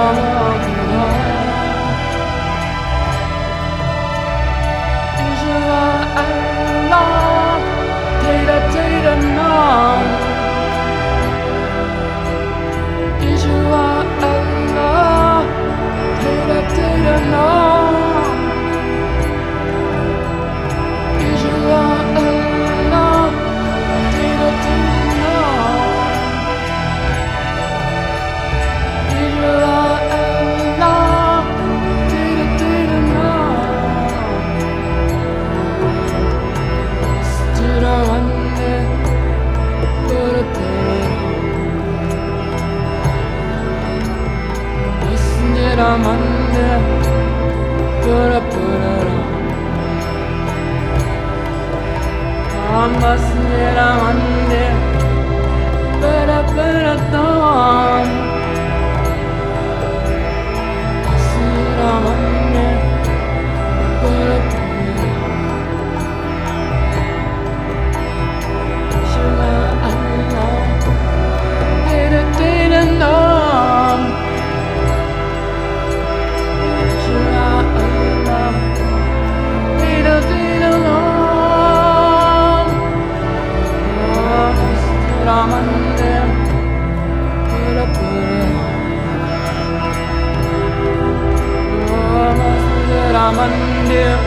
know I'm under, but I put it on. I'm I'm under, but I put it on. I'm under, but I Ramandir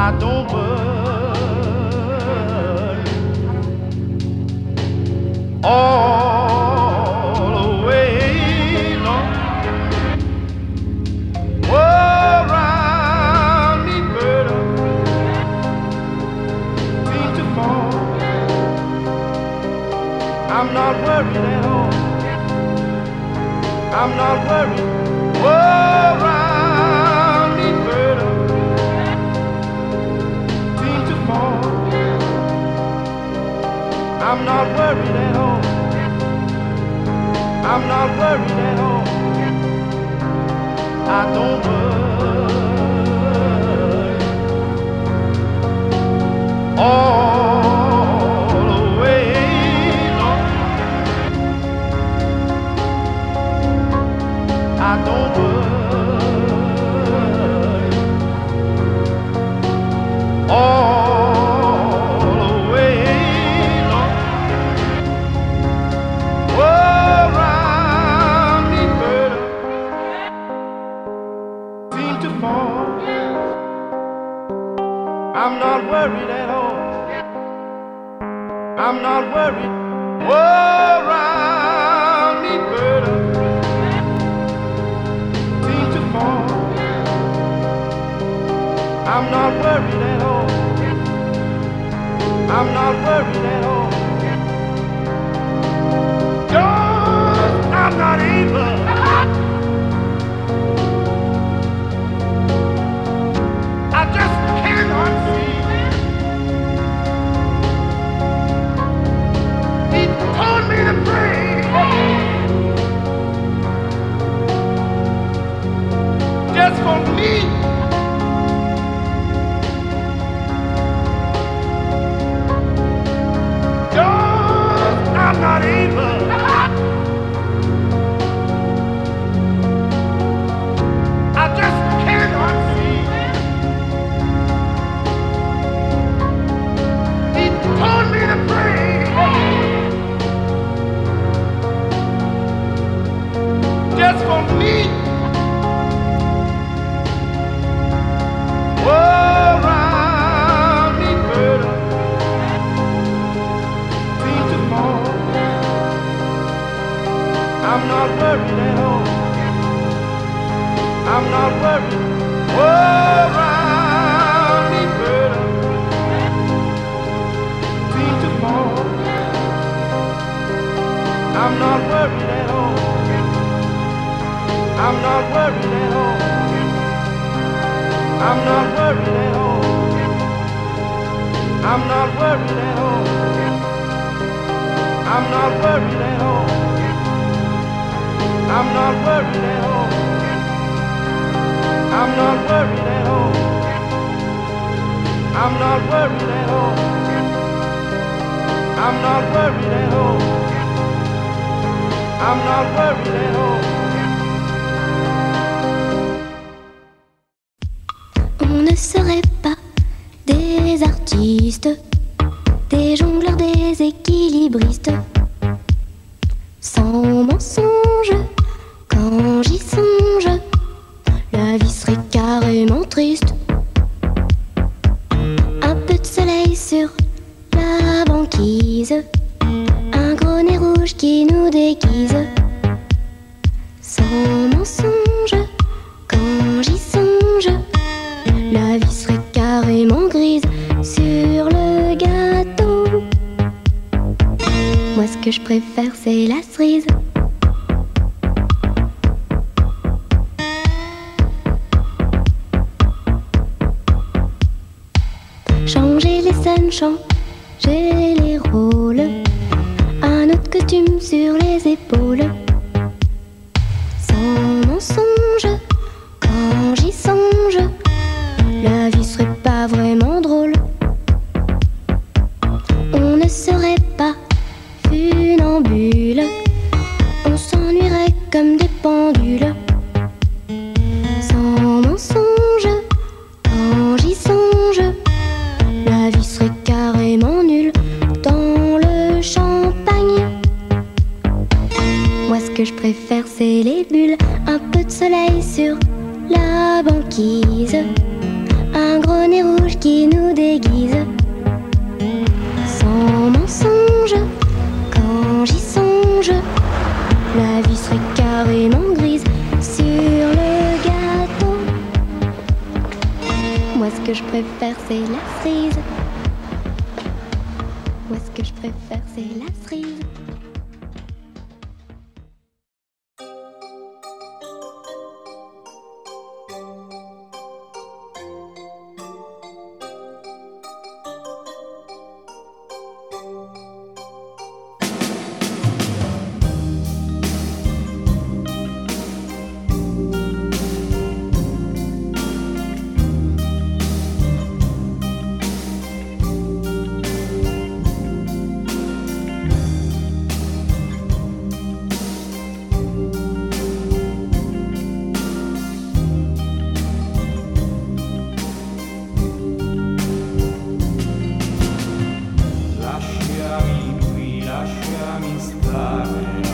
I don't worry. All way long. Around me, bird seem to fall. I'm not worried at all. I'm not worried. Around I'm not worried at all. I'm not worried at all. I don't worry all I'm not worried at all. I'm not worried. Around me, bird, seem to fall. I'm not worried at all. I'm not worried at all. I'm not worried at all. I'm not worried at all. I'm not worried at all. I'm not worried at all. I'm not worried at all. I'm not worried at all. I'm not worried at all. I'm not worried at all. On ne serait pas des artistes, des jongleurs, des équilibristes, sans mensonge. Quand j'y songe, la vie serait carrément triste. Un peu de soleil sur la banquise, un gros nez rouge qui nous déguise. Je préfère, c'est la cerise. Changer les scènes, changer les rôles. Un autre costume sur les épaules. Moi, ce que je préfère, c'est la cerise. Moi, ce que je préfère, c'est la cerise. está.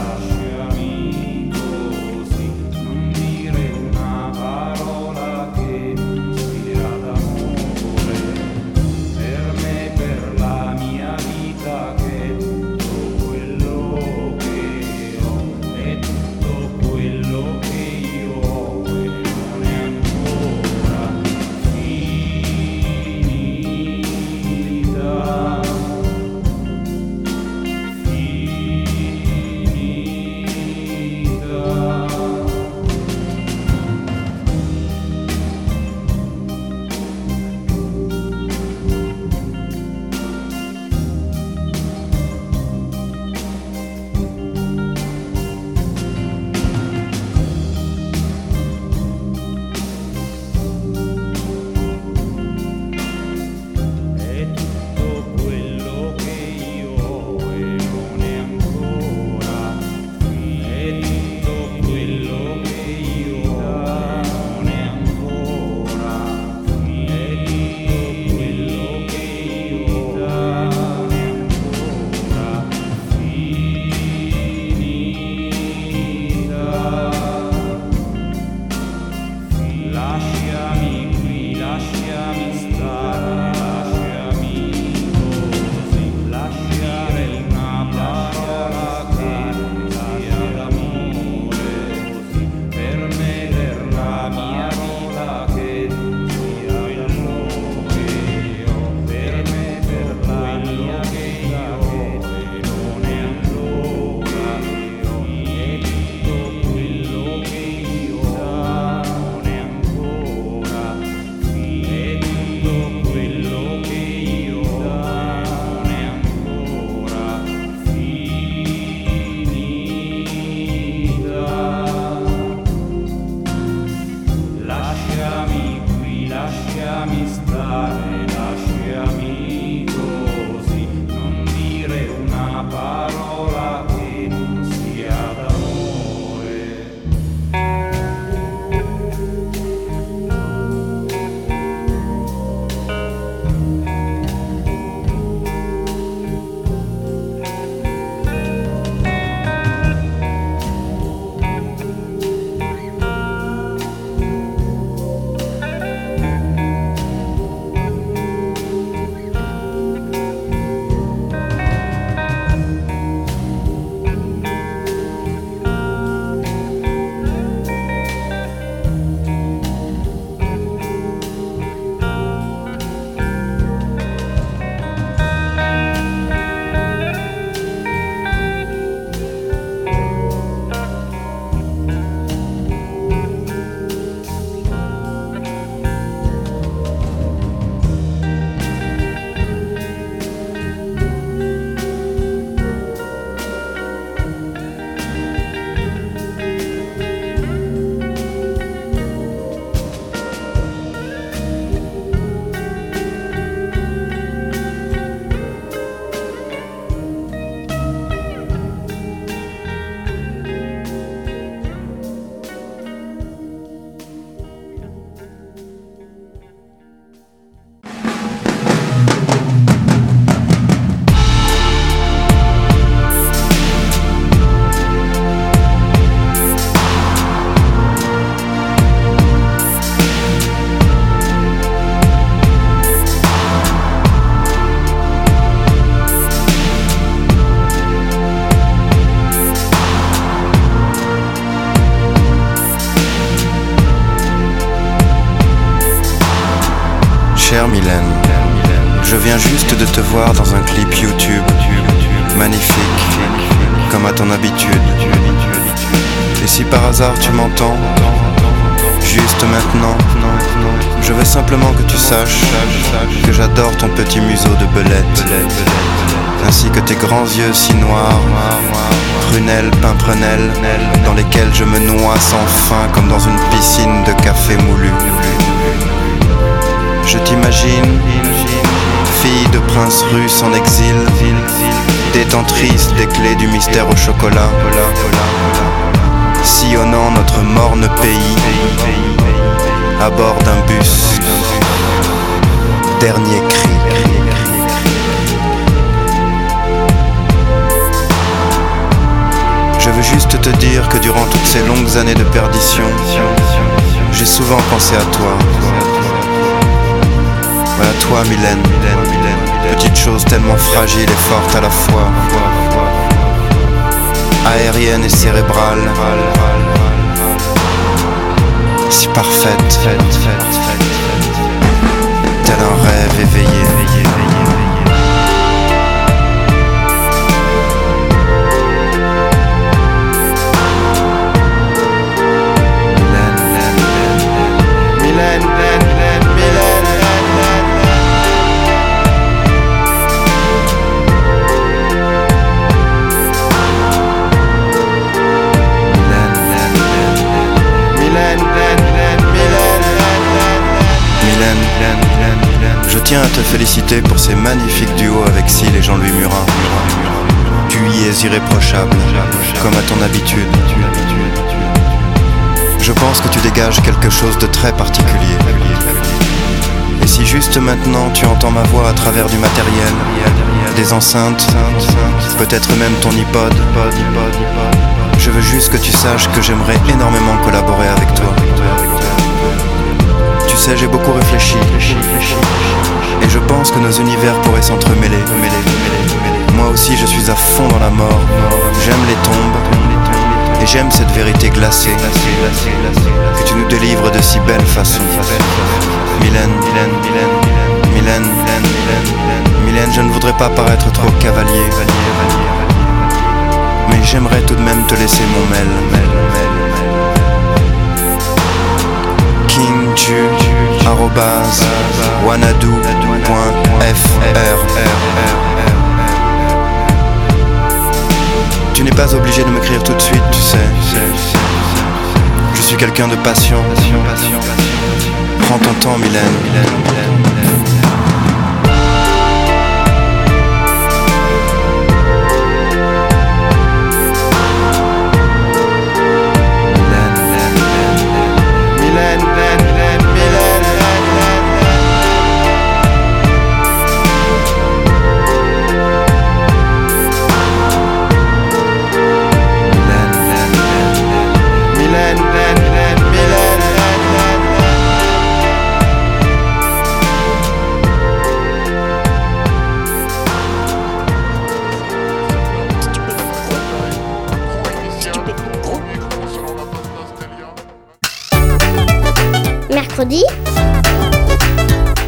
Je veux simplement que tu saches que j'adore ton petit museau de belette, ainsi que tes grands yeux si noirs, prunelles, pimprenelles, dans lesquels je me noie sans fin comme dans une piscine de café moulu. Je t'imagine, fille de prince russe en exil, détentrice des clés du mystère au chocolat, sillonnant notre morne pays à bord d'un bus. Dernier cri. Je veux juste te dire que durant toutes ces longues années de perdition, j'ai souvent pensé à toi. À toi, Mylène. Petite chose tellement fragile et forte à la fois. Aérienne et cérébrale. Si parfaite. Tel un rêve éveillé. Tiens à te féliciter pour ces magnifiques duos avec Syl et Jean-Louis Murat. Tu y es irréprochable, comme à ton habitude. Je pense que tu dégages quelque chose de très particulier. Et si juste maintenant tu entends ma voix à travers du matériel, des enceintes, peut-être même ton iPod, je veux juste que tu saches que j'aimerais énormément collaborer avec toi. Tu sais, j'ai beaucoup réfléchi. Et je pense que nos univers pourraient s'entremêler. Moi aussi, je suis à fond dans la mort. J'aime les tombes. Et j'aime cette vérité glacée que tu nous délivres de si belle façon. Mylène, Mylène, Mylène, Mylène, Mylène, je ne voudrais pas paraître trop cavalier. Mais j'aimerais tout de même te laisser mon mail. Tu n'es pas obligé de m'écrire tout de suite, tu sais. Je suis quelqu'un de patient. Prends ton temps, Mylène.